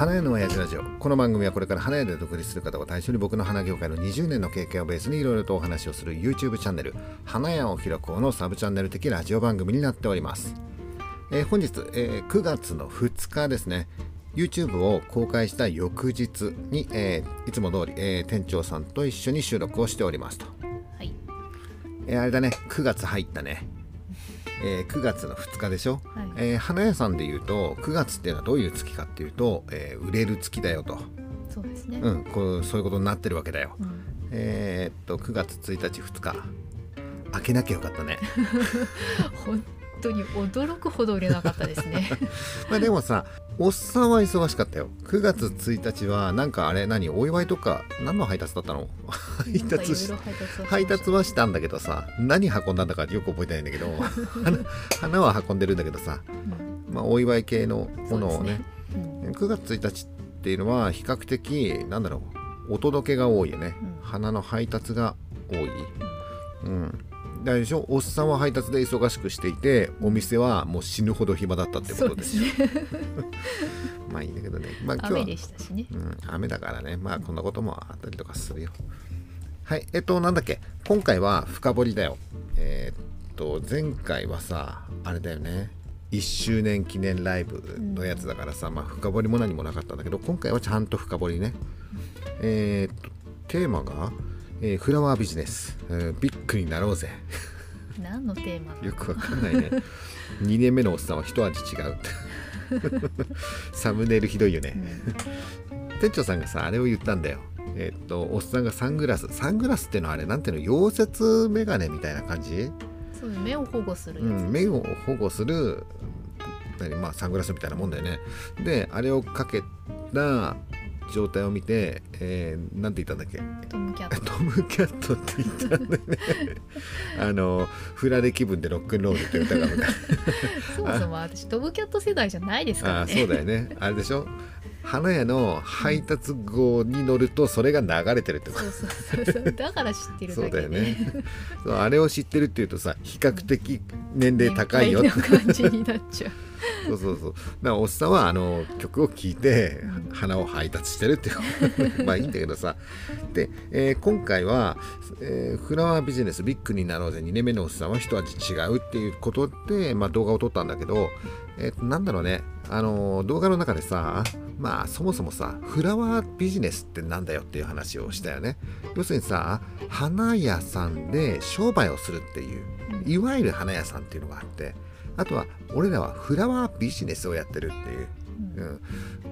花屋の親父ラジオ。この番組はこれから花屋で独立する方を対象に僕の花業界の20年の経験をベースにいろいろとお話をする YouTube チャンネル花屋を開こうのサブチャンネル的ラジオ番組になっております、えー本日、えー9月の2日ですね YouTube を公開した翌日に、えーいつも通り、えー店長さんと一緒に収録をしておりますと、はい。えーあれだね9月入ったね、えー9月の2日でしょ、はいえー花屋さんで言うと9月っていうのはどういう月かっていうと、えー売れる月だよと、そうですね。うん、こうそういうことになってるわけだよ。うんえーっと9月1日2日開けなきゃよかったね。本当に驚くほど売れなかったですね。まあでもさおっさんは忙しかったよ。9月1日はなんかあれ何お祝いとか何の配達だったの？配達し配達はしたんだけどさ何運んだんだかよく覚えてないんだけど花花は運んでるんだけどさ、うん。まあ、お祝い系のものをね。ね。うん。9月1日っていうのは比較的なんだろうお届けが多いよね、うん。花の配達が多い。うんだでしょ？おっさんは配達で忙しくしていてお店はもう死ぬほど暇だったってことでですすね。まあいいんだけどね。まあ今日は雨でしたしね。うん、雨だからね。まあこんなこともあったりとかするよ。はいえっとなんだっけ？今回は深掘りだよ。えーっと前回はさあれだよね。1周年記念ライブのやつだからさ、まあ深掘りも何もなかったんだけど今回はちゃんと深掘りね。えーっとテーマが、えーフラワービジネス、えービッグになろうぜ。何のテーマよくわかんないね。2年目のおっさんは一味違う。サムネイルひどいよね、店長さんがさあれを言ったんだよ。えっとおっさんがサングラス。サングラスってのはあれなんていうの？溶接メガネみたいな感じ、そう目を保護するやつ。うん、目を保護する何？まあサングラスみたいなもんだよね。であれをかけた状態を見て、えー、なんて言ったんだっけ？トムキャット。トムキャットって言ったんだよね。あのフラレ気分でロックンロールって歌が そもそも私トムキャット世代じゃないですからね。ああそうだよね。あれでしょ？花屋の配達号に乗るとそれが流れてるってこと。そうそうそう。そう。だから知ってるそうだだけで。よねそうあれを知ってるっていうとさ比較的年齢高いよって。感じになっちゃう。そうそう。そうだおっさんはあの曲を聴いてうん花を配達してるっていう。まあいいんだけどさ。で、えー今回は、えーフラワービジネスビッグになろうぜ。2年目のおっさんは一味違うっていうことで、まあ、動画を撮ったんだけど、えーなんだろうねあの動画の中でさまあそもそもさフラワービジネスってなんだよっていう話をしたよね。要するにさ花屋さんで商売をするっていういわゆる花屋さんっていうのがあってあとは俺らはフラワービジネスをやってるっていう、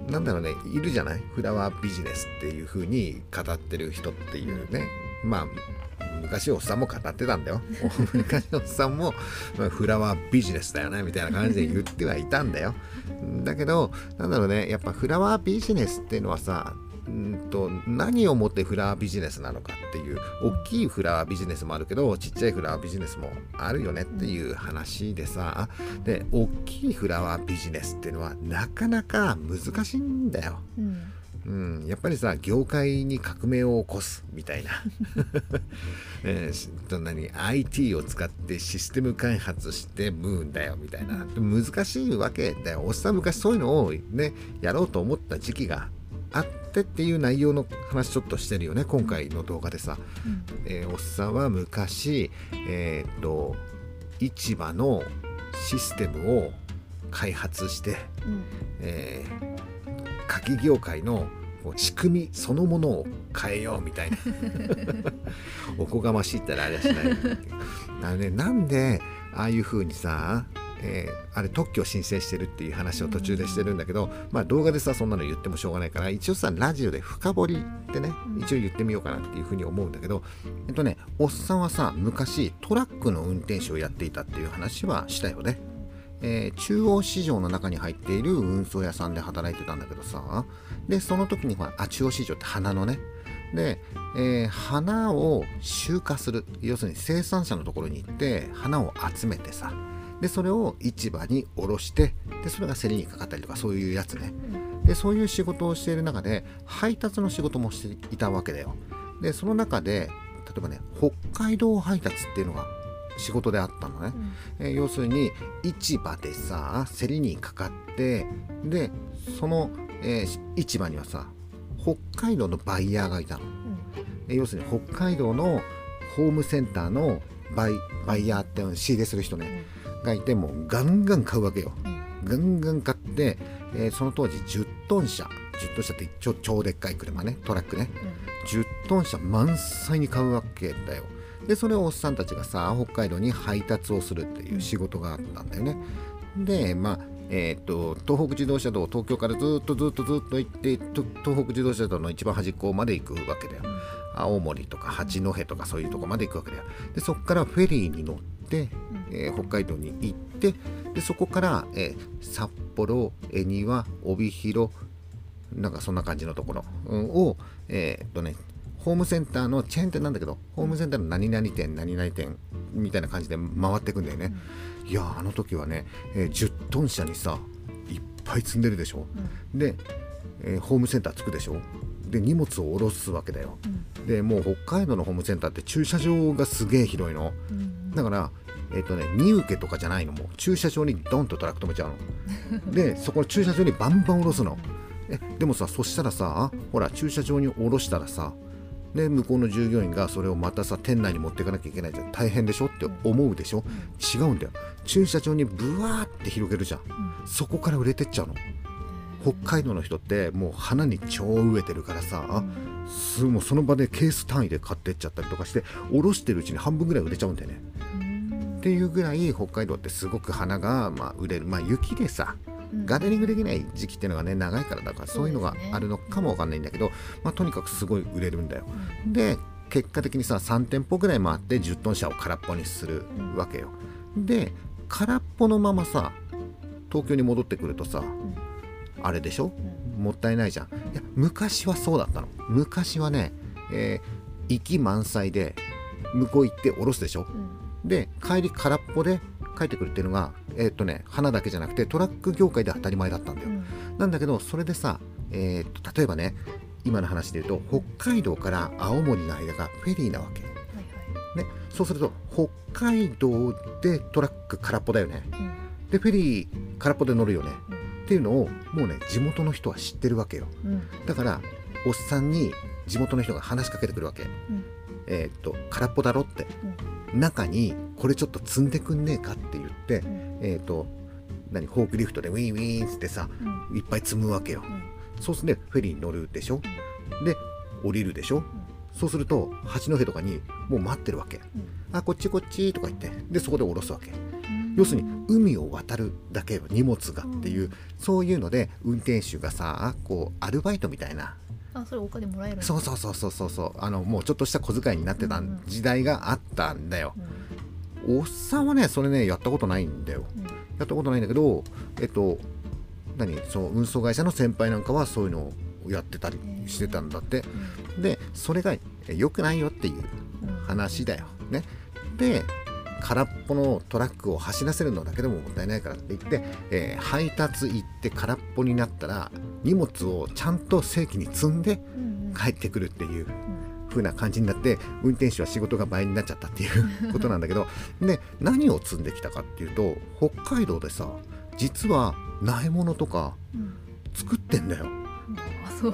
うん、なんだろうねいるじゃない？フラワービジネスっていう風に語ってる人っていうね。まあ昔おっさんも語ってたんだよ 昔おっさんも、ま、フラワービジネスだよねみたいな感じで言ってはいたんだよだけどなんだろうねやっぱフラワービジネスっていうのはさんと何をもってフラワービジネスなのかっていう大きいフラワービジネスもあるけどちっちゃいフラワービジネスもあるよねっていう話でさで大きいフラワービジネスっていうのはなかなか難しいんだよ。うん。うん、やっぱりさ業界に革命を起こすみたいな、えーしそんなに IT を使ってシステム開発してムーンだよみたいな。難しいわけだよ。おっさん昔そういうのをね。やろうと思った時期があってっていう内容の話ちょっとしてるよね今回の動画でさ、うん。えーおっさんは昔えーっと市場のシステムを開発してうん。えー鍵業界の仕組みそのものを変えようみたいな。おこがましいったらあれはしない。あのねなんでああいう風にさ、えーあれ特許を申請してるっていう話を途中でしてるんだけど、まあ動画でさそんなの言ってもしょうがないから一応さラジオで深掘りってねうん。一応言ってみようかなっていう風に思うんだけどえっとねおっさんはさ昔トラックの運転手をやっていたっていう話はしたよね。えー中央市場の中に入っている運送屋さんで働いてたんだけどさ。でその時にほらあ中央市場って花のね。で、えー花を集荷する。要するに生産者のところに行って花を集めてさ。でそれを市場に卸してでそれが競りにかかったりとかそういうやつね。でそういう仕事をしている中で配達の仕事もしていたわけだよ。でその中で例えばね北海道配達っていうのが仕事であったのね、えー要するに市場でさ競りにかかってでそのえー市場にはさ北海道のバイヤーがいたの。え要するに北海道のホームセンターのバイバイヤーって仕入れする人ね、がいてもうガンガン買うわけよ。ガンガン買って、えーその当時10トン車。10トン車って超超でっかい車ねトラックね。10トン車満載に買うわけだよでそれをおっさんたちがさ北海道に配達をするっていう仕事があったんだよね。でまあえー、と東北自動車道東京からずっとずっとずっと行ってと東北自動車道の一番端っこまで行くわけだよ。青森とか八戸とかそういうとこまで行くわけだよ。でそこからフェリーに乗って、えー北海道に行ってでそこから、えー札幌恵庭帯広なんかそんな感じのところうんをえーっとねホームセンターのチェーン店なんだけどホームセンターの何々店何々店みたいな感じで回っていくんだよね、いやーあの時はね、えー10トン車にさいっぱい積んでるでしょ、で、えーホームセンター着くでしょ。で荷物を下ろすわけだよ、でもう北海道のホームセンターって駐車場がすげえ広いの。だからえっ、とね荷受けとかじゃないの。もう駐車場にドンとトラック止めちゃうの。でそこの駐車場にバンバン下ろすの。えでもさそしたらさほら駐車場に下ろしたらさで向こうの従業員がそれをまたさ店内に持っていかなきゃいけないじゃん。大変でしょ？って思うでしょ、違うんだよ。駐車場にブワーって広げるじゃん、そこから売れてっちゃうの。北海道の人ってもう花に超植えてるからさ、すもうその場でケース単位で買ってっちゃったりとかしておろしてるうちに半分ぐらい売れちゃうんだよね。っていうぐらい北海道ってすごく花がまあ売れる。まあ雪でさガーデニングできない時期っていうのがね長いからだからそういうのがあるのかもわかんないんだけど、まあ、とにかくすごい売れるんだよ。で結果的にさ3店舗ぐらい回って10トン車を空っぽにするわけよ。で空っぽのままさ東京に戻ってくるとさ、あれでしょ？もったいないじゃん。いや昔はそうだったの。昔はね、えー行き満載で向こう行って降ろすでしょ？で帰り空っぽで帰ってくるっていうのがえーっとね花だけじゃなくてトラック業界で当たり前だったんだよ、なんだけどそれでさ、えーっと例えばね今の話で言うと北海道から青森の間がフェリーなわけ、ね、そうすると北海道でトラック空っぽだよね。でフェリー空っぽで乗るよね、っていうのをもうね地元の人は知ってるわけよ。だからおっさんに地元の人が話しかけてくるわけ、えーっと空っぽだろって、中にこれちょっと積んでくんねえかって言って、えーっと何フォークリフトでウィンウィンっつってさいっぱい積むわけよ、そうするとフェリーに乗るでしょ？で降りるでしょ？そうすると八戸とかにもう待ってるわけ、あこっちこっちとか言ってでそこで降ろすわけ。要するに海を渡るだけよ荷物がっていう、そういうので運転手がさこうアルバイトみたいなあそれお金もらえるそうそうそうそうそうそう。あのもうちょっとした小遣いになってたうんうん。時代があったんだよ、うん。おっさんはねそれねやったことないんだよ。うん。やったことないんだけどえっと何？その運送会社の先輩なんかはそういうのをやってたりしてたんだって。でそれがえ良くないよっていううん話だよ。ね。で空っぽのトラックを走らせるのだけでももったいないからって言って、えー配達行って空っぽになったら荷物をちゃんと正規に積んで帰ってくるっていう風な感じになって運転手は仕事が倍になっちゃったっていう ことなんだけどで何を積んできたかっていうと北海道でさ実は苗物とかうん。作ってんだよ。う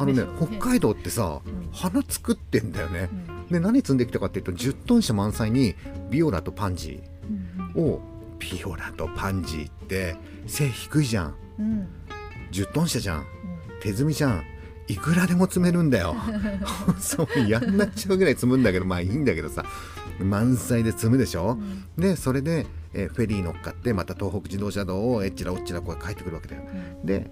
あのね北海道ってさうん。花作ってんだよね。うんで何積んできたかっていうと10トン車満載にビオラとパンジうんーをビオラとパンジーって背低いじゃん。うん。うん10トン車じゃん。手積みじゃん。いくらでも積めるんだよ。そうやんなっちゃうぐらい積むんだけどまあいいんだけどさ。満載で積むでしょ。う、ん。でそれで、えーフェリー乗っかってまた東北自動車道をえっちらおっちらこう帰ってくるわけだよ。うん。で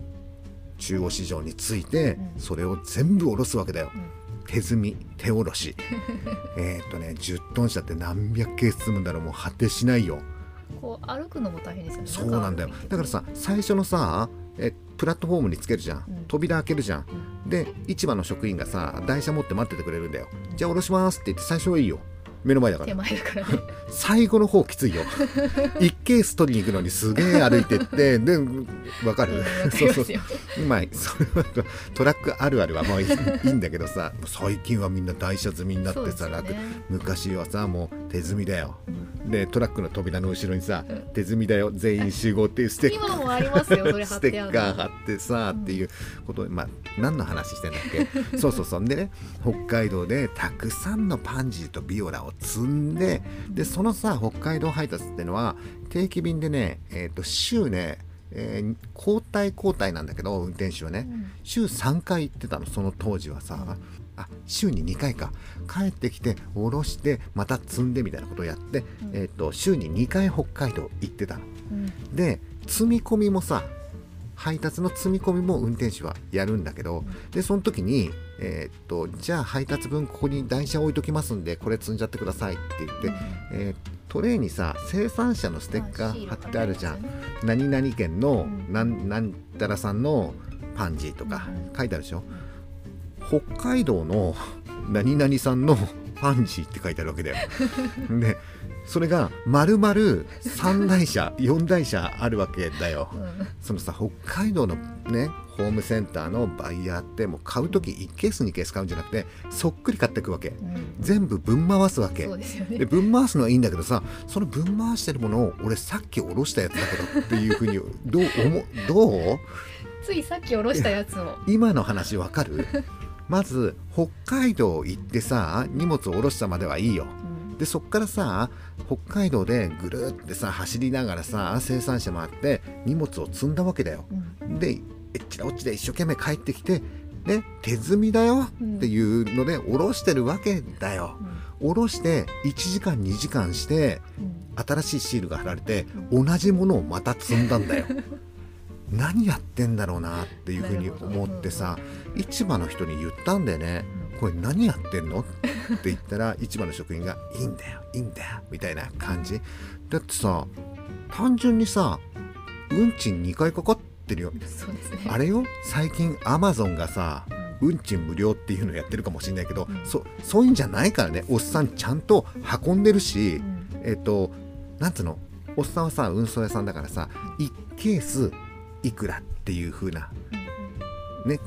中央市場に着いてうん。それを全部下ろすわけだよ。うん手積み手下ろし。えーっとね10トン車って何百ケース積むんだろう。もう果てしないよ。こう歩くのも大変ですよね。そうなんだよ。だからさ最初のさえプラットフォームにつけるじゃん、うん。扉開けるじゃん。で市場の職員がさ台車持って待っててくれるんだよ。じゃあ下ろしますって言って最初はいいよ目の前だから。手前だからね。最後の方きついよ。1ケース取りに行くのにすげえ歩いてってでわかる、うんそうそうりますよ。まあそれはトラックあるあるはまあいいいいんだけどさ最近はみんな台車積みになってさ、ね。楽。昔はさもう手積みだよ。でトラックの扉の後ろにさ「手積みだよ。全員集合」っていうステッカー。ステッカー貼ってさ、っていうことでまあ何の話してんだっけ？そうそうそう。でね北海道でたくさんのパンジーとビオラを積んででそのさ北海道配達ってのは定期便でね、えー、と週ね、えー交代交代なんだけど運転手はね、うん。週3回行ってたのその当時はさ、あ週に2回か。帰ってきて下ろしてまた積んでみたいなことをやって、うん。えー、と週に2回北海道行ってたの。うん。で積み込みもさ配達の積み込みも運転手はやるんだけど、でその時に、えーっとじゃあ配達分ここに台車置いときますんでこれ積んじゃってくださいって言って、えートレーにさ生産者のステッカー貼ってあるじゃん、何々県のうん。なんなんたらさんのパンジーとかうん。書いてあるでしょ、北海道の何々さんのパンジーって書いてあるわけだよ。でそれが丸々3台車 4台車あるわけだよ。うん。そのさ北海道のねホームセンターのバイヤーってもう買う時1ケース2ケース買うんじゃなくてそっくり買っていくわけ。うん。全部分回すわけ。でね。で分回すのはいいんだけどさその分回してるものを俺さっきおろしたやつだけどっていうふうにどう思どう？ついさっき下ろしたやつを。今の話わかる？まず北海道行ってさ荷物を下ろしたまではいいよ。うん。でそっからさ北海道でぐるってさ走りながらさ生産者回って荷物を積んだわけだよ。うん。でえっちらおっちで一生懸命帰ってきてね手積みだよっていうので下ろしてるわけだよ。下ろして1時間2時間してうん。新しいシールが貼られて同じものをまた積んだんだよ 何やってんだろうなっていうふうに思ってさ市場の人に言ったんだよね。これ何やってんの？って言ったら市場の職員が「いいんだよいいんだよ」みたいな感じ。だってさ単純にさ運賃2回かかってるよ。ね。あれよ？最近アマゾンがさうん。運賃無料っていうのやってるかもしれないけど、うん。そそういうんじゃないからね。おっさんちゃんと運んでるし、うん。えっ、となんつうの？おっさんはさ運送屋さんだからさ1ケースいくらっていう風なね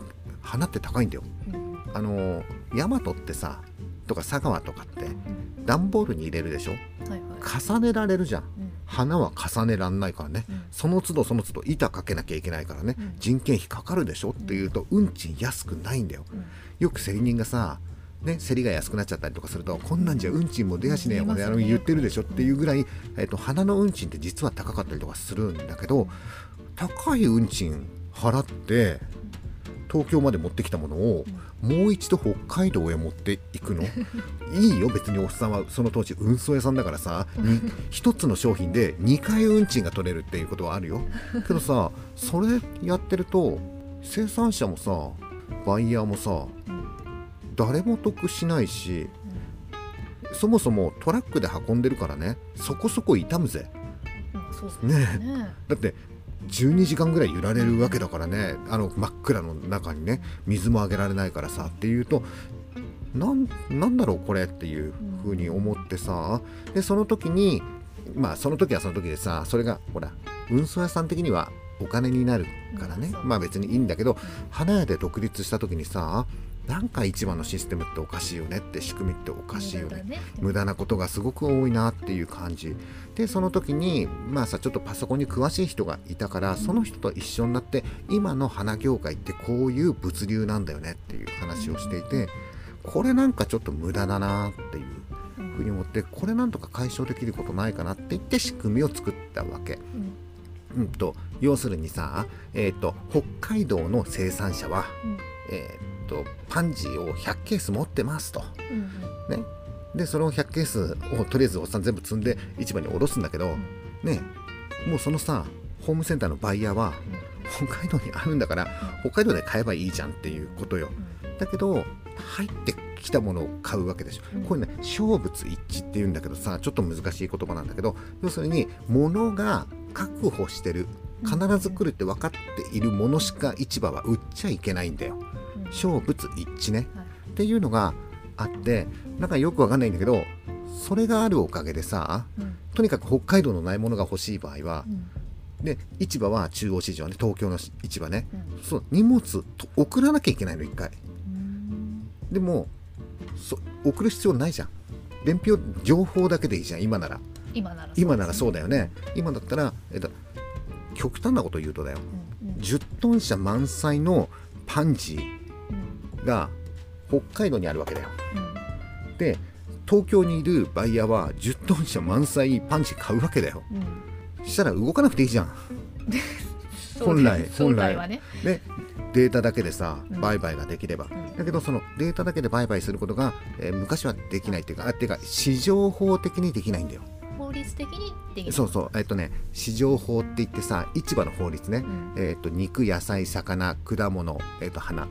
花って高いんだよ。あのヤマトってさとか佐川とかって段ボールに入れるでしょ？はいはい。重ねられるじゃん。うん。花は重ねらんないからね。うん。その都度その都度板かけなきゃいけないからね、うん。人件費かかるでしょっていうと運賃安くないんだよ。うん。よく競り人がさね、競りが安くなっちゃったりとかするとこんなんじゃ運賃も出やしねえよね。言ってるでしょっていうぐらい、えっと花の運賃って実は高かったりとかするんだけど高い運賃払って東京まで持ってきたものをもう一度北海道へ持っていくの？いいよ別に。おっさんはその当時運送屋さんだからさ。に 一つの商品で2回運賃が取れるっていうことはあるよ。けどさそれやってると生産者もさバイヤーもさうん。誰も得しないしそもそもトラックで運んでるからね。そこそこ傷むぜ。ね。ねだって12時間ぐらい揺られるわけだからね。あの真っ暗の中にね水もあげられないからさっていうとなんなんだろうこれっていうふうに思ってさでその時にまあその時はその時でさそれがほら運送屋さん的にはお金になるからね。まあ別にいいんだけど花屋で独立した時にさなんか市場のシステムっておかしいよねって仕組みっておかしいよね。無駄だね。無駄なことがすごく多いなっていう感じ。でその時にまあさちょっとパソコンに詳しい人がいたからその人と一緒になって今の花業界ってこういう物流なんだよねっていう話をしていてこれなんかちょっと無駄だなっていうふうに思ってこれなんとか解消できることないかなって言って仕組みを作ったわけ。うん。うんと要するにさ、えー、と北海道の生産者は、うん。えー、とパンジーを100ケース持ってますと。うんね、でその100ケースをとりあえずおっさん全部積んで市場に下ろすんだけど、ね。もうそのさホームセンターのバイヤーは北海道にあるんだから北海道で買えばいいじゃんっていうことよ。だけど入ってきたものを買うわけでしょ、うん。これね勝物一致っていうんだけどさちょっと難しい言葉なんだけど要するに物が確保してる必ず来るって分かっているものしか市場は売っちゃいけないんだようん勝物一致ね。はい。っていうのがあってなんかよくわかんないんだけどそれがあるおかげでさうん。とにかく北海道のないものが欲しい場合はうん。で市場は中央市場ね東京の市場ね。うん。そう荷物と送らなきゃいけないの一回。うん。でもそ送る必要ないじゃん。伝票情報だけでいいじゃん今なら。今なら今ならそうだだよね。今だったら、えっと、極端なこと言うとだよ。うんうん。10トン車満載のパンジうんーが北海道にあるわけだよ。うん。で東京にいるバイヤーは10トン車満載パンジー買うわけだよ。うん。したら動かなくていいじゃん。本 来本来。はね。でデータだけでさうん。売買ができれば、ん。だけどそのデータだけで売買することが、えー昔はできないっていうかあっていうか市場法的にできないんだよ。法律的にできる。そうそう。えっとね市場法って言ってさ市場の法律ね、うん。えっと肉野菜魚果物、えっと花、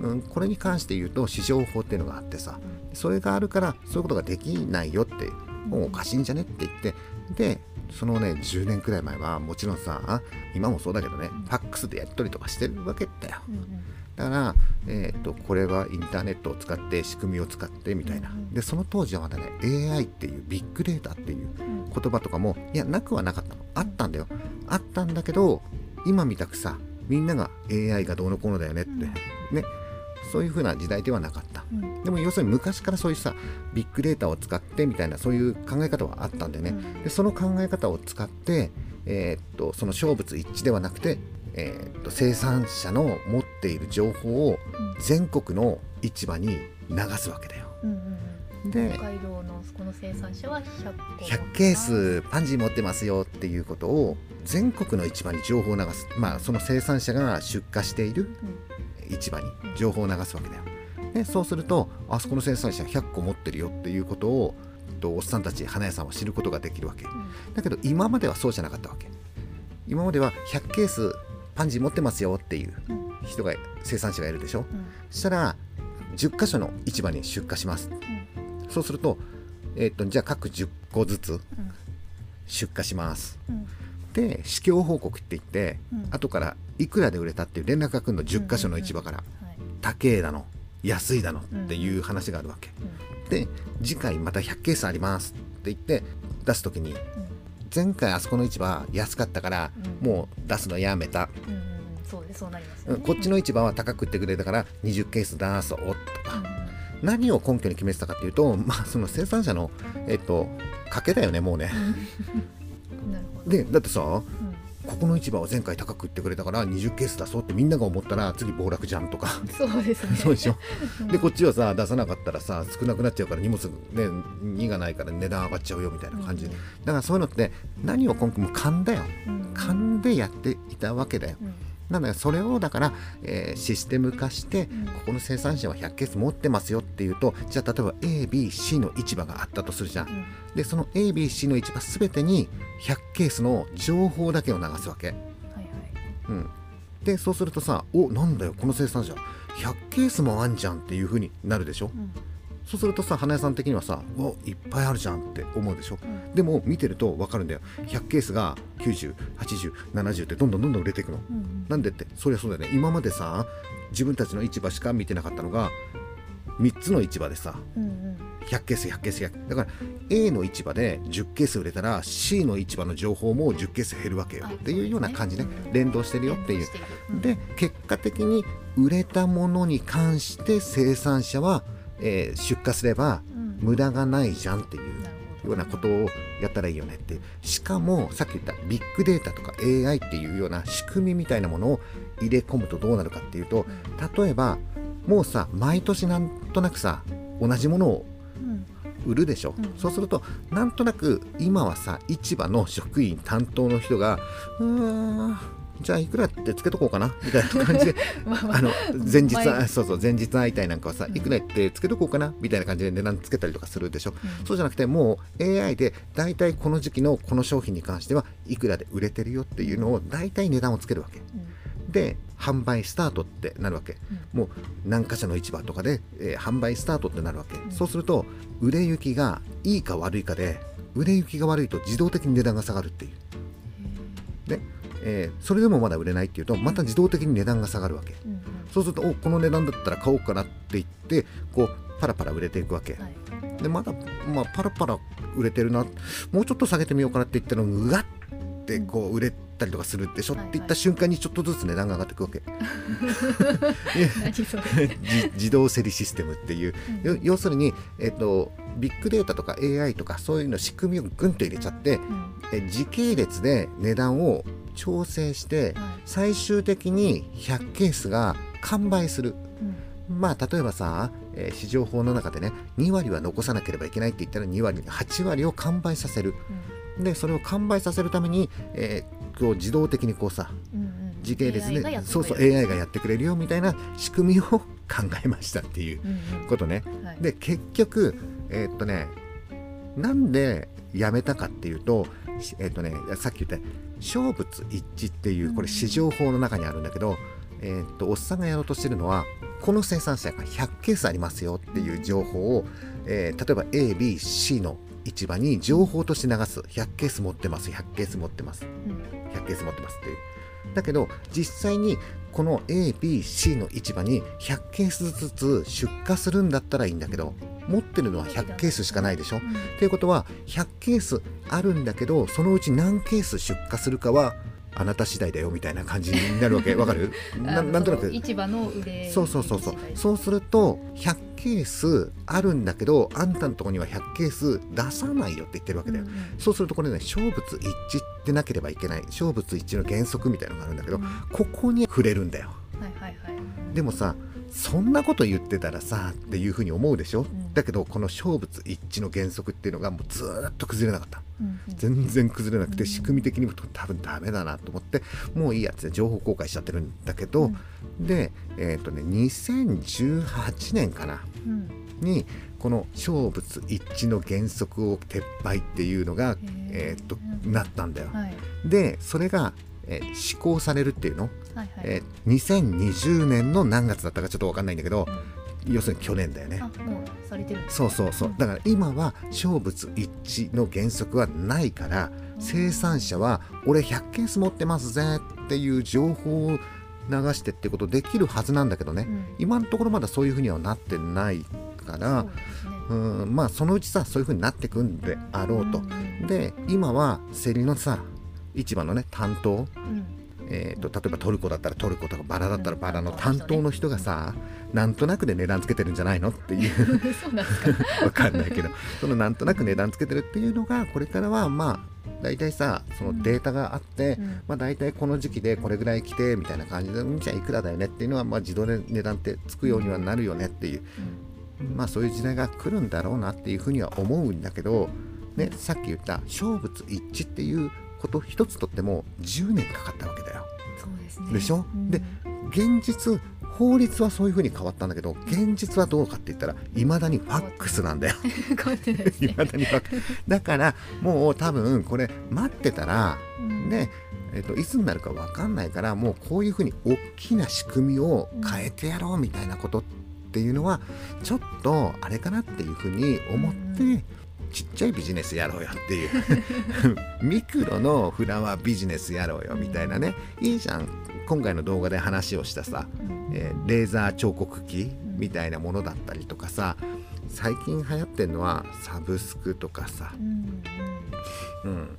うん。うん、これに関して言うと市場法っていうのがあってさそれがあるからそういうことができないよってもうおかしいんじゃねって言ってでそのね10年くらい前はもちろんさ今もそうだけどねファックスでやり取りとかしてるわけだよ。うんうんだから、えー、とこれはインターネットを使って仕組みを使ってみたいな。でその当時はまだね AI っていうビッグデータっていううん。言葉とかもいやなくはなかったの。あったんだよ。あったんだけど今みたくさみんなが AI がどうのこうのだよねって、うん。ね。そういう風な時代ではなかった。うん。でも要するに昔からそういうさビッグデータを使ってみたいなそういう考え方はあったんでね、うん。でその考え方を使って、えーっとその勝物一致ではなくて、えーっと生産者の持っている情報を全国の市場に流すわけだよ。うんうんうんで北海道のこの生産者は100個100ケースパンジー持ってますよっていうことを全国の市場に情報を流すまあその生産者が出荷している市場に情報を流すわけだよ。でそうするとあそこの生産者100個持ってるよっていうことをとおっさんたち花屋さんは知ることができるわけ。だけど今まではそうじゃなかったわけ。今までは100ケースパンジー持ってますよっていう人が生産者がいるでしょ？うん。そしたら10箇所の市場に出荷します。そうすると,、えー、とじゃあ各10個ずつ出荷します。うん。で市況報告って言って、うん。後からいくらで売れたっていう連絡が来るの？10箇所の市場から、はい。高えだの安いだのっていう話があるわけ。で次回また100ケースありますって言って出す時に前回あそこの市場安かったから、うん。もう出すのやめた、うんうんうん。そうそうなりますよね。うんこっちの市場は高く売ってくれたから20ケース出そうとか、何を根拠に決めてたかっていうと、まあ、その生産者の、えっと、賭けだよねもうね。うん。なるほど。でだってさうんここの市場は前回高く売ってくれたから20ケース出そうってみんなが思ったら次暴落じゃんとか。そうですね。そうでしょ。うん。でこっちはさ出さなかったらさ少なくなっちゃうから荷物ね荷がないから値段上がっちゃうよみたいな感じで。うんだからそういうのって何を根拠も勘だよ。うん。勘でやっていたわけだよ。うんなんだよそれをだから、えーシステム化してうん。ここの生産者は100ケース持ってますよっていうとじゃあ例えば ABC の市場があったとするじゃん。うん。でその ABC の市場全てに100ケースの情報だけを流すわけ。はいはい。うん、でそうするとさ「おなんだよこの生産者。100ケースもあんじゃん」っていう風になるでしょ。うんそうするとさ花屋さん的にはさ「おいっぱいあるじゃん」って思うでしょ？うん。でも見てると分かるんだよ。100ケースが908070ってどんどんどんどん売れていくの。うんうん。なんでって？そりゃそうだよね。今までさ自分たちの市場しか見てなかったのが3つの市場でさうんうん。100ケース100ケース100だから A の市場で10ケース売れたら C の市場の情報も10ケース減るわけよ。あっていうような感じね。連動してるよっていう。で結果的に売れたものに関して生産者は、えー出荷すればうん。無駄がないじゃんっていうようなことをやったらいいよねって。しかもさっき言ったビッグデータとか AI っていうような仕組みみたいなものを入れ込むとどうなるかっていうと例えばもうさ毎年なんとなくさ同じものをうん。売るでしょ、うん。そうするとなんとなく今はさ市場の職員担当の人がうーんじゃあいくらってつけとこうかなみたいな感じで。まあまあ。あの前日そうそう前日会いたいなんかはさうん。いくらってつけとこうかなみたいな感じで値段つけたりとかするでしょ、うん。そうじゃなくてもう AI で大体この時期のこの商品に関してはいくらで売れてるよっていうのを大体値段をつけるわけ。うん。で販売スタートってなるわけ。もう何か所の市場とかで、えー販売スタートってなるわけ、うん。そうすると売れ行きがいいか悪いかで売れ行きが悪いと自動的に値段が下がるっていう。で、えーそれでもまだ売れないっていうとまた自動的に値段が下がるわけ。うんうん。そうするとおこの値段だったら買おうかなって言ってこうパラパラ売れていくわけ。はい。でまだ、まあ、パラパラ売れてるな。もうちょっと下げてみようかなって言ったのうわってこう売れたりとかするでしょ、って言った瞬間にちょっとずつ値段が上がっていくわけ。自動競りシステムっていう。よ要するに、えっとビッグデータとか AI とかそういうの仕組みをグンと入れちゃってうん。え時系列で値段を調整してはい。最終的に100ケースが完売する。うん。まあ例えばさ、えー市場法の中でね2割は残さなければいけないって言ったら2割8割を完売させる。でそれを完売させるために、えーこう自動的にこうさうんうん。うん時系列でそうそう AI がやってくれるよみたいな仕組みを考えましたっていううんうん。ことね。はい。で結局えーっとねなんでやめたかっていうとしえーっとねさっき言った勝物一致っていうこれ市場法の中にあるんだけど、えーっとおっさんがやろうとしてるのはこの生産者が100ケースありますよっていう情報を、えー例えば ABC の市場に情報として流す。100ケース持ってます。100ケース持ってます。うん。100ケース持ってますっていう。だけど実際にこの ABC の市場に100ケースずつ出荷するんだったらいいんだけど持ってるのは100ケースしかないでしょ？うん。いうことは100ケースあるんだけどそのうち何ケース出荷するかはあなた次第だよみたいな感じになるわけ。わかる？なんとなく。市場の売れそうそうそうそう。そうすると100ケースあるんだけどあんたのところには100ケース出さないよって言ってるわけだよ、うんうんそうするとこれね勝物一致ってなければいけない。勝物一致の原則みたいなのがあるんだけどうん。ここに触れるんだよ。はいはいはい。でもさそんなこと言ってたらさっていうふうに思うでしょ、ん。だけどこの勝物一致の原則っていうのがもうずーっと崩れなかった。うん。うん全然崩れなくてうん。仕組み的にも多分ダメだなと思ってもういいやつで情報公開しちゃってるんだけど、でえっ、とね2018年かなうん。にこの勝物一致の原則を撤廃っていうのが、えー、となったんだよ。はい。でそれが、えー施行されるっていうの、はいはい。えー2020年の何月だったかちょっと分かんないんだけどうん。要するに去年だよね。あ。もうされてる。んですそうそう。そうだから今は勝物一致の原則はないから生産者は俺100ケース持ってますぜっていう情報を流してってことできるはずなんだけどね、うん。今のところまだそういうふうにはなってないからそうんまあそのうちさそういうふうになってくんであろうと。ん。んで今は競りのさ市場のね担当、うん。えー、と例えばトルコだったらトルコとかバラだったらバラのうん担当の人がさ、なんとなくで値段つけてるんじゃないのっていう。わかんないけど。そのなんとなく値段つけてるっていうのがこれからはまあ大体さそのデータがあって、うん。まあ、大体この時期でこれぐらい来てみたいな感じでうんじゃあいくらだよねっていうのは、まあ、自動で値段ってつくようにはなるよねっていう、まあそういう時代が来るんだろうなっていうふうには思うんだけど、ね、さっき言った勝物一致っていうこと一つとっても10年かかったわけだよ。そうですね。でしょ？うん。で現実法律はそういうふうに変わったんだけど現実はどうかって言ったらいまだにファックスなんだよ。いだにファックス。だからもう多分これ待ってたらうん。ねえっといつになるか分かんないからもうこういうふうに大きな仕組みを変えてやろうみたいなことっていうのはちょっとあれかなっていうふうに思って、うんちっちゃいビジネスやろうよっていう。ミクロのフラワービジネスやろうよみたいなね。いいじゃん。今回の動画で話をしたさ、うんえーレーザー彫刻機みたいなものだったりとかさ最近流行ってるのはサブスクとかさ、うん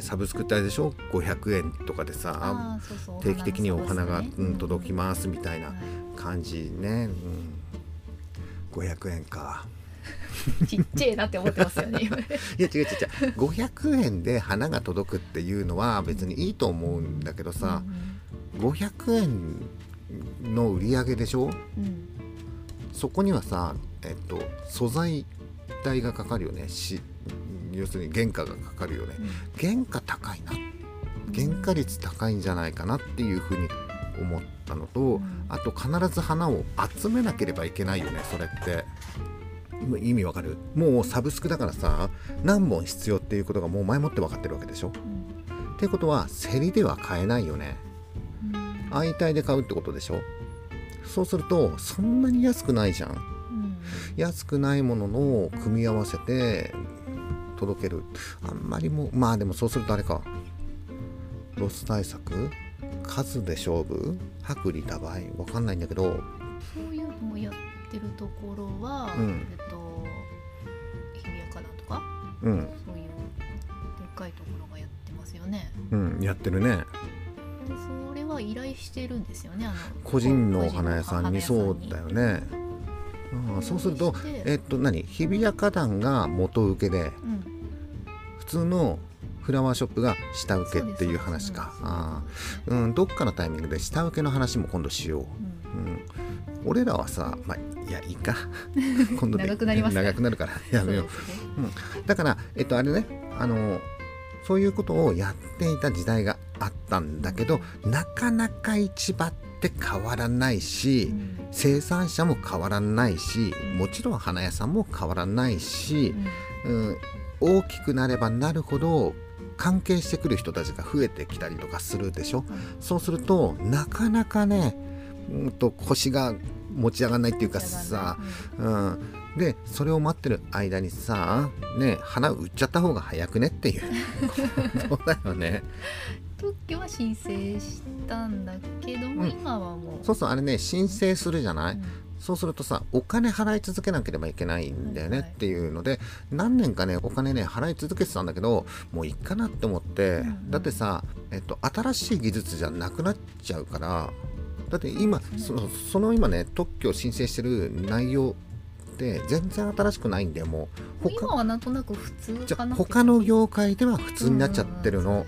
サブスクってあれでしょ？500円とかでさ定期的にお花が、お花のうん、届きますみたいなは感じね、うん、500円か。いちっちゃいなって思ってますよね今いや違う違う違う。500円で花が届くっていうのは別にいいと思うんだけどさ、500円の売り上げでしょ？うん。うんそこにはさ、えっと、素材代がかかるよね。し要するに原価がかかるよね。原価高いな。原価率高いんじゃないかなっていうふうに思ったのと、うん。あと必ず花を集めなければいけないよねそれって。今意味わかる？もうサブスクだからさ何本必要っていうことがもう前もって分かってるわけでしょ？うんってことは競りでは買えないよね。うん相対で買うってことでしょ？そうするとそんなに安くないじゃん。うん。安くないものの組み合わせて届ける。あんまりもうまあでもそうするとあれか。ロス対策？数で勝負？薄利多売？わかんないんだけど。そういうのをやってるところは、うん。えっと花壇とか？うん。そういうでっかいところがやってますよね。うんやってるね。でそれは依頼してるんですよねあの個人のお花屋さんに。そうだよね、うん、そうするとえっと何？日比谷花壇が元請けで普通のフラワーショップが下請けっていう話か。うんどっかのタイミングで下請けの話も今度しよう。うん。俺らはさ、まあ、いやいいか。今度で長くなりますね。長くなるから。やめよう。そうですねだからえっとあれねあのそういうことをやっていた時代があったんだけどなかなか市場って変わらないしうん。生産者も変わらないしもちろん花屋さんも変わらないし、うん、大きくなればなるほど関係してくる人たちが増えてきたりとかするでしょ？そうするとなかなかねうんと腰が持ち上がらないっていうかさ、うん、でそれを待ってる間にさね花売っちゃった方が早くねっていう。そうだよね。特許は申請したんだけども、うん。今はもう。そうそうあれね申請するじゃない、うん。そうするとさお金払い続けなければいけないんだよねっていうので何年かねお金ね払い続けてたんだけどもういいかなって思って、うんうん。だってさ、えっと、新しい技術じゃなくなっちゃうからだって今そのその今ね特許を申請してる内容って全然新しくないんだよもう。他今はなんとなく普通じゃ他の業界では普通になっちゃってるの。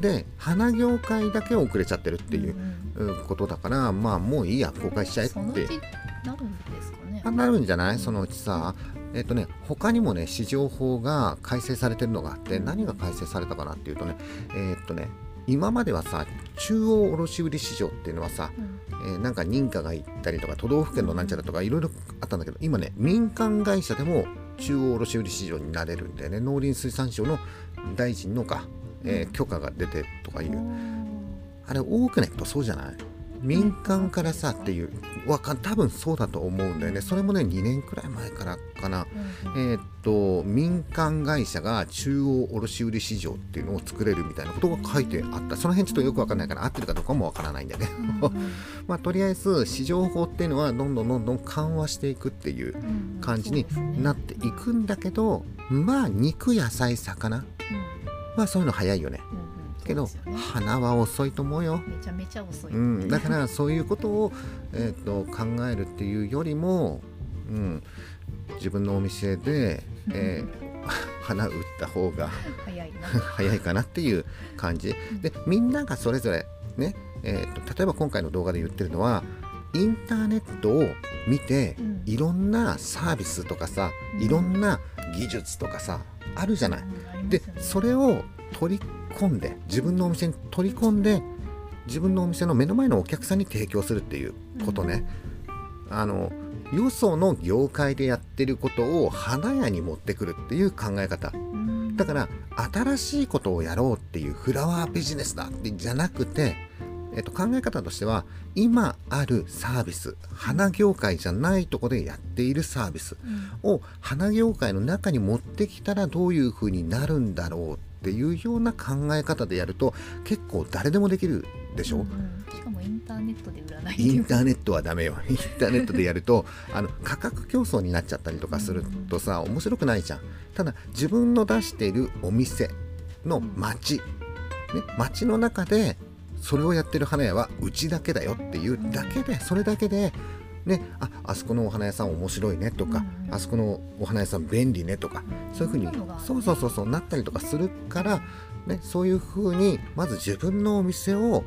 で花業界だけ遅れちゃってるっていううんうんことだからまあもういいや公開しちゃえって。なるんですかね。あなるんじゃない？そのうちさえっとね他にもね市場法が改正されてるのがあって何が改正されたかなっていうとねえっとね今まではさ中央卸売市場っていうのはさ、うん。えーなんか認可が行ったりとか都道府県のなんちゃらとかいろいろあったんだけど今ね民間会社でも中央卸売市場になれるんだよね。農林水産省の大臣のか、えー許可が出てとかいう。あれ多くねとそうじゃない？民間からさっていうわか多分そうだと思うんだよね。それもね2年くらい前からかな。うんうん。えーっと民間会社が中央卸売市場っていうのを作れるみたいなことが書いてあった。その辺ちょっとよくわかんないから合ってるかどうかもわからないんだけどうんうん まあとりあえず市場法っていうのはどんどんどんどん緩和していくっていううん感じになっていくんだけどまあ肉野菜魚。うん。まあそういうの早いよね。うんうんけど花は遅いと思うよ。めちゃめちゃ遅い、うん、だからそういうことを、えー、と考えるっていうよりも、うん、自分のお店で、えー 花売った方が早いな。早いかなっていう感じ。でみんながそれぞれね、えー、と例えば今回の動画で言ってるのはインターネットを見て、うん。いろんなサービスとかさうん。いろんな技術とかさあるじゃない。うん。でそれを取り込んで自分のお店に取り込んで自分のお店の目の前のお客さんに提供するっていうことね、あのよその業界でやってることを花屋に持ってくるっていう考え方。うん。だから新しいことをやろうっていうフラワービジネスだってじゃなくて、えっと、考え方としては今あるサービス花業界じゃないとこでやっているサービスうん。を花業界の中に持ってきたらどういう風になるんだろうっていうような考え方でやると結構誰でもできるでしょ、うんうん。しかもインターネットで売らない。インターネットはダメよ。インターネットでやるとあの価格競争になっちゃったりとかするとさ面白くないじゃん。ただ自分の出しているお店の街、ね、街の中でそれをやってる花屋はうちだけだよっていうだけでそれだけでね、ああそこのお花屋さん面白いねとか、うんうん。あそこのお花屋さん便利ねとかそういうふうにそうそうそうそうなったりとかするから、ね、そういうふうにまず自分のお店を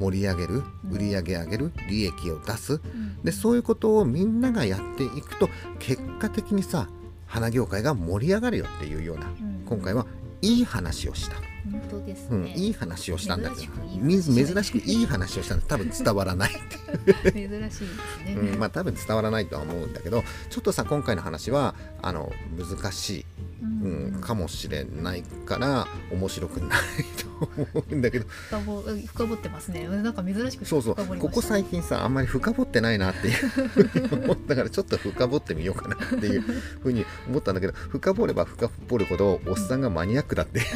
盛り上げるうん。売り上げ上げる利益を出す。うん。でそういうことをみんながやっていくと結果的にさ花業界が盛り上がるよっていうようなうん。今回はいい話をした、本当ですうん、ね、いい話をしたんだけど。珍しくいいみ話珍しくいい話をしたんだ。多分伝わらない。珍しいですね、うん、まあ多分伝わらないとは思うんだけどちょっとさ今回の話はあの難しい、うん。うん、かもしれないから面白くないと思うんだけど。深ぼ深掘ってますね。なんか珍しくそうそう。ここ最近さあんまり深掘ってないなっていうふうに思ったから ちょっと深掘ってみようかなっていうふうに思ったんだけど深掘れば深掘るほどおっさんがマニアックだって。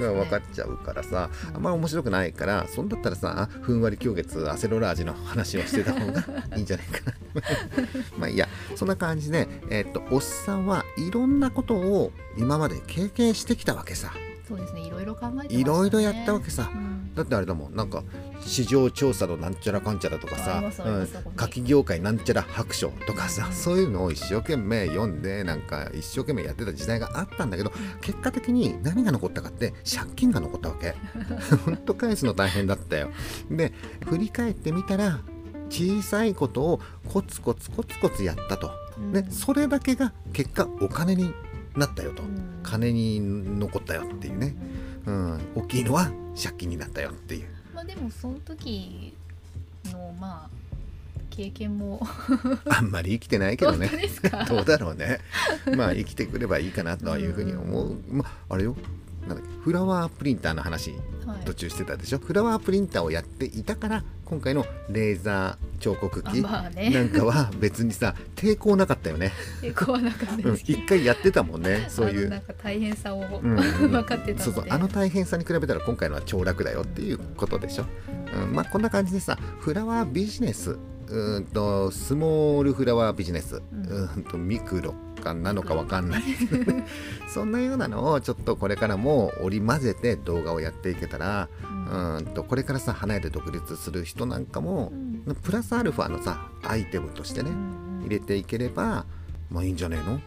が分かっちゃうからさあんまり面白くないからそんだったらさあふんわり狂月アセロラ味の話をしてた方がいいんじゃないかな。まあいいや。そんな感じで、えっとおっさんはいろんなことを今まで経験してきたわけさ。そうですね。いろいろ考えてね。いろいろやったわけさ。うん。だってあれだもん。なんか市場調査のなんちゃらかんちゃらとかさうん。そこに。夏季業界なんちゃら白書とかさ、うんそういうのを一生懸命読んでなんか一生懸命やってた時代があったんだけど結果的に何が残ったかって借金が残ったわけ。ほんと返すの大変だったよ。で振り返ってみたら小さいことをコツコツコツコツやったと、うん。でそれだけが結果お金になったよと、うん。金に残ったよっていうね、うん、大きいのは借金になったよっていう。まあでもその時のまあ経験も。あんまり生きてないけど本ねどうだろうね。まあ生きてくればいいかなとはいうふうに思う、まああれよなんだっけフラワープリンターの話はい。途中してたでしょ、フラワープリンターをやっていたから今回のレーザー彫刻機なんかは別にさ抵抗なかったよね。抵抗はなかったうんですけど。一回やってたもんねそういう。なんか大変さをうん。分かってたそうそうあの大変さに比べたら今回のは超楽だよっていうことでしょ、うん、まあこんな感じでさフラワービジネスうーんとスモールフラワービジネス、うんとミクロかなのかわかんない。そんなようなのをちょっとこれからも織り交ぜて動画をやっていけたらうーんとこれからさ離れて独立する人なんかもうん。プラスアルファのさアイテムとしてね入れていければまあいいんじゃねえの？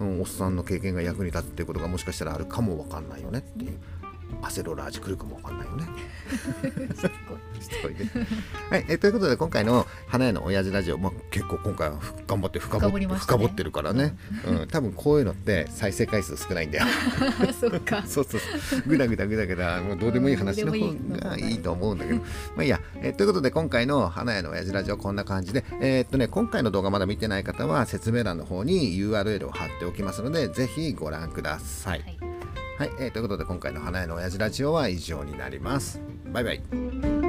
うん。うん、おっさんの経験が役に立つっていうことがもしかしたらあるかもわかんないよねっていうアセロラ味来るかもわかんないよね。ね。はい、えということで今回の「花屋の親父ラジオ」まあ、結構今回はふ頑張って深掘ね。深掘ってるからね、うん、多分こういうのって再生回数少ないんだよ。そっか。そうそうぐだぐだぐだぐだ。もうどうでもいい話の方がいいと思うんだけど。まあいいや、えーということで今回の花屋の親父ラジオこんな感じで。えーっとね今回の動画まだ見てない方は説明欄の方に URL を貼っておきますのでぜひご覧ください。はいはい、えーということで今回の花屋の親父ラジオは以上になります。バイバイ。